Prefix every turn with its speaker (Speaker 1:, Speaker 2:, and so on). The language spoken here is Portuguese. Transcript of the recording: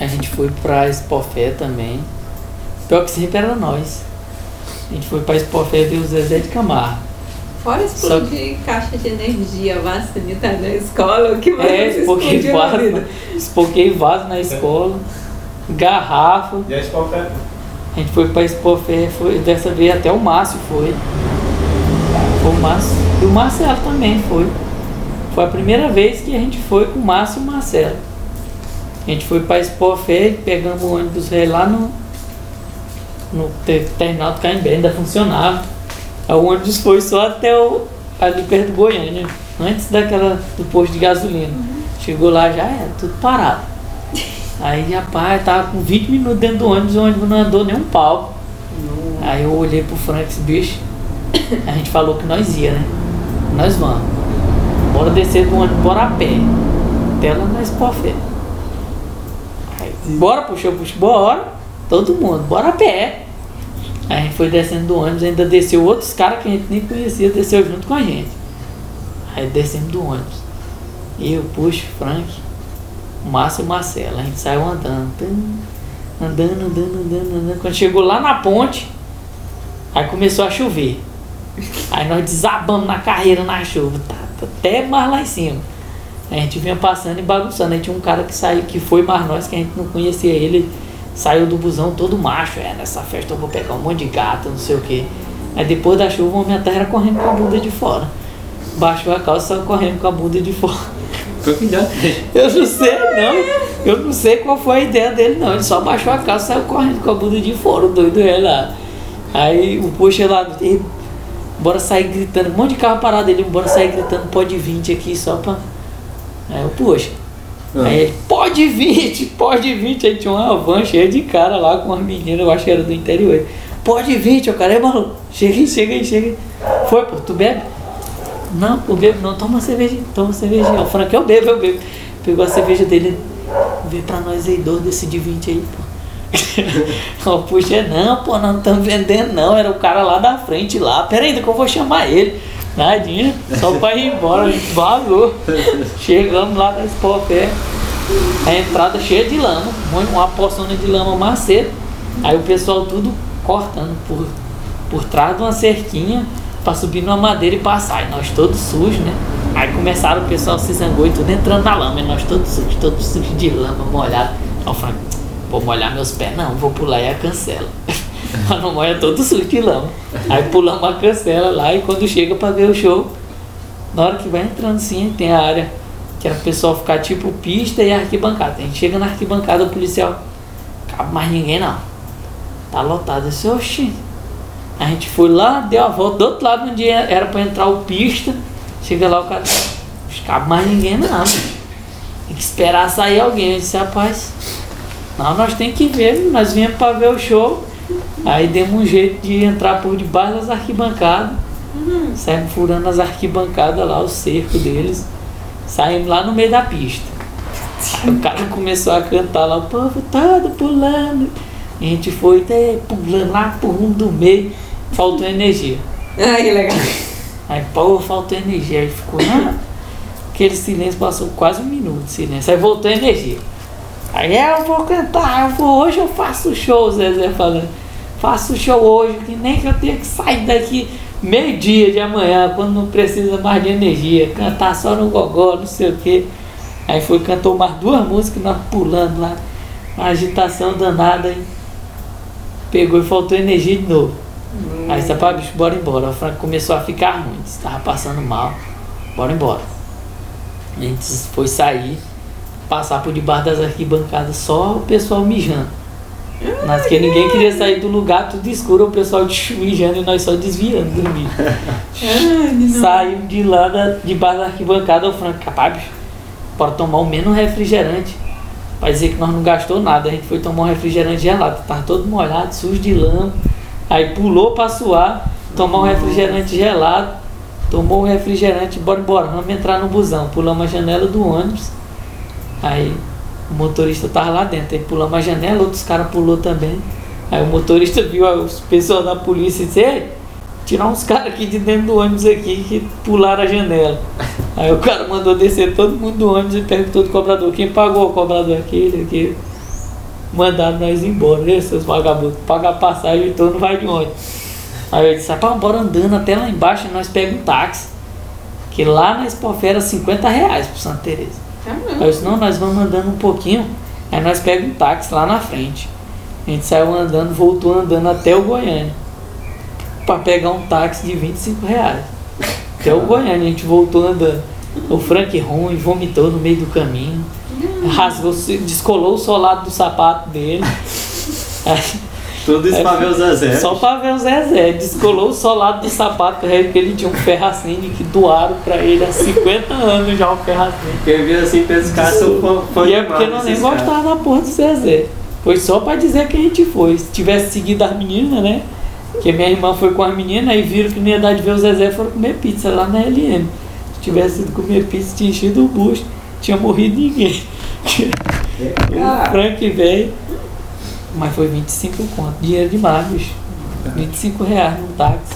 Speaker 1: A gente foi pra Expofé também. Pior que sempre era nós. A gente foi pra Expofé ver o Zezé de Camargo.
Speaker 2: Fora explodir caixa de energia, vacinita na escola, o que mais
Speaker 1: É, espoquei
Speaker 2: explodiu na vida?
Speaker 1: vaso, espoquei vaso na escola, garrafa.
Speaker 3: E a escola
Speaker 1: A gente foi pra Expofé, foi, dessa vez até o Márcio foi. Foi o Márcio. E o Marcelo também foi. Foi a primeira vez que a gente foi com o Márcio e o Marcelo. A gente foi pra Expofé, pegamos o ônibus lá no, no te- terminal do Caimbé, ainda funcionava. Aí o ônibus foi só até o, ali perto do Goiânia, antes daquela do posto de gasolina. Chegou lá já era tudo parado. Aí, rapaz, tava com 20 minutos dentro do ônibus, o ônibus não andou nem um pau. Aí eu olhei pro Frank e disse, bicho, a gente falou que nós ia, né? Nós vamos. Bora descer do ônibus, bora a pé. Até lá na Expofé. Aí, Bora, puxou, puxou, bora. Todo mundo, bora a pé. Aí a gente foi descendo do ônibus, ainda desceu outros caras que a gente nem conhecia, desceu junto com a gente. Aí descemos do ônibus. Eu, puxo, Frank, Márcio e Marcelo. A gente saiu andando. Andando, andando, andando, andando. Quando chegou lá na ponte, aí começou a chover. Aí nós desabamos na carreira na chuva, tá, tá até mais lá em cima. A gente vinha passando e bagunçando. Aí tinha um cara que saiu, que foi mais nós, que a gente não conhecia ele, saiu do busão todo macho. É, nessa festa eu vou pegar um monte de gato, não sei o que. Aí depois da chuva, o homem até era correndo com a bunda de fora. Baixou a calça e saiu correndo com a bunda de fora. Eu não sei, não. Eu não sei qual foi a ideia dele, não. Ele só baixou a calça e saiu correndo com a bunda de fora, o doido é lá. Aí o puxa lá, "Ei, bora sair gritando, um monte de carro parado ele, bora sair gritando, pode 20 aqui só pra. Aí eu, poxa. Aí ele, pode 20, pode 20. Aí tinha uma van cheia de cara lá com uma menina, eu acho que era do interior. Pode 20, o cara é maluco. Chega aí, chega aí, chega aí. Foi, pô, tu bebe? Não, eu bebo não, toma cerveja, toma uma cervejinha. O Frank, eu bebo, eu bebo. Pegou a cerveja dele, vê pra nós aí, dois desse de 20 aí, pô. Eu puxa, não, pô, não estamos vendendo não, era o cara lá da frente lá. Pera aí, que eu vou chamar ele. Nadinha, só pra ir embora, a gente vazou. Chegamos lá na Expofé, a entrada cheia de lama, uma porção de lama macedo. Aí o pessoal tudo cortando por, por trás de uma cerquinha pra subir numa madeira e passar. E nós todos sujos, né? Aí começaram, o pessoal se zangou e tudo entrando na lama. E nós todos sujos, todos sujos de lama, molhado. Eu falei, vou molhar meus pés. Não, vou pular e a cancela. Mas não molha todo sujo de lama. Aí pulamos a cancela lá e quando chega pra ver o show, na hora que vai entrando sim, tem a área que era o pessoal ficar tipo pista e arquibancada. A gente chega na arquibancada, o policial, cabe mais ninguém não. Tá lotado. Eu disse, oxi. A gente foi lá, deu a volta do outro lado onde era pra entrar o pista. Chega lá o cara, cabe mais ninguém não. Tem que esperar sair alguém. Eu disse, rapaz, não, nós tem que ver, nós viemos pra ver o show. Aí demos um jeito de entrar por debaixo das arquibancadas. Saímos furando as arquibancadas lá, o cerco deles. Saímos lá no meio da pista. Aí o cara começou a cantar lá, o povo todo pulando. A gente foi até pulando lá pro rumo do meio. Faltou energia.
Speaker 2: Ai, que legal.
Speaker 1: Aí, pô, faltou energia. Aí ficou, né? Aquele silêncio passou quase um minuto de silêncio. Aí voltou a energia. Aí eu vou cantar, eu vou, hoje eu faço show, Zezé falando. Faço show hoje, que nem que eu tenha que sair daqui meio-dia de amanhã, quando não precisa mais de energia. Cantar só no gogó, não sei o quê. Aí foi, cantou mais duas músicas, nós pulando lá. Uma agitação danada. Aí pegou e faltou energia de novo. Aí disse, pá, bicho, bora embora. O Franco começou a ficar ruim, estava passando mal. Bora embora. A gente foi sair, passar por debaixo das arquibancadas, só o pessoal mijando. Mas que ninguém queria sair do lugar, tudo escuro, o pessoal mijando e nós só desviando do mijo. Saímos de lá, da, debaixo da arquibancada, o Franco, capaz, bora tomar o menos refrigerante. Pra dizer que nós não gastou nada, a gente foi tomar um refrigerante gelado, tava todo molhado, sujo de lama. Aí pulou pra suar, tomar um refrigerante gelado, tomou o refrigerante, bora embora, vamos entrar no busão. Pulamos a janela do ônibus, aí o motorista tava lá dentro, aí pulamos a janela, outros caras pulou também. Aí o motorista viu os pessoal da polícia e disse, Ei, tirar uns caras aqui de dentro do ônibus aqui que pularam a janela. Aí o cara mandou descer todo mundo do ônibus e perguntou do cobrador, quem pagou o cobrador? Aquele, aquele. Mandaram nós embora, e seus vagabundos, pagar passagem então não vai de onde. Aí eu disse, rapaz, bora andando até lá embaixo e nós pegamos um táxi. Que lá na Expofera 50 reais pro Santa Teresa. Aí eu disse, não, nós vamos andando um pouquinho, aí nós pegamos um táxi lá na frente. A gente saiu andando, voltou andando até o Goiânia. Pra pegar um táxi de 25 reais. Até o Goiânia, a gente voltou andando. O Frank ruim, vomitou no meio do caminho. Rasgou, descolou o solado do sapato dele.
Speaker 3: Tudo isso pra ver o Zezé.
Speaker 1: Só pra ver o Zezé. Descolou o solado do sapato porque ele tinha um ferracine que doaram pra ele há 50 anos já o ferracine.
Speaker 3: Quem viu assim pescar sou fã, fã
Speaker 1: E é porque nós nem gostava da porra do Zezé. Foi só pra dizer que a gente foi. Se tivesse seguido as meninas, né? Porque minha irmã foi com as meninas e viram que não ia dar de ver o Zezé foram comer pizza lá na LM. Se tivesse ido comer pizza, tinha enchido o bucho, tinha morrido ninguém. o Frank veio. Mas foi 25 conto. Dinheiro demais, bicho. 25 reais no táxi.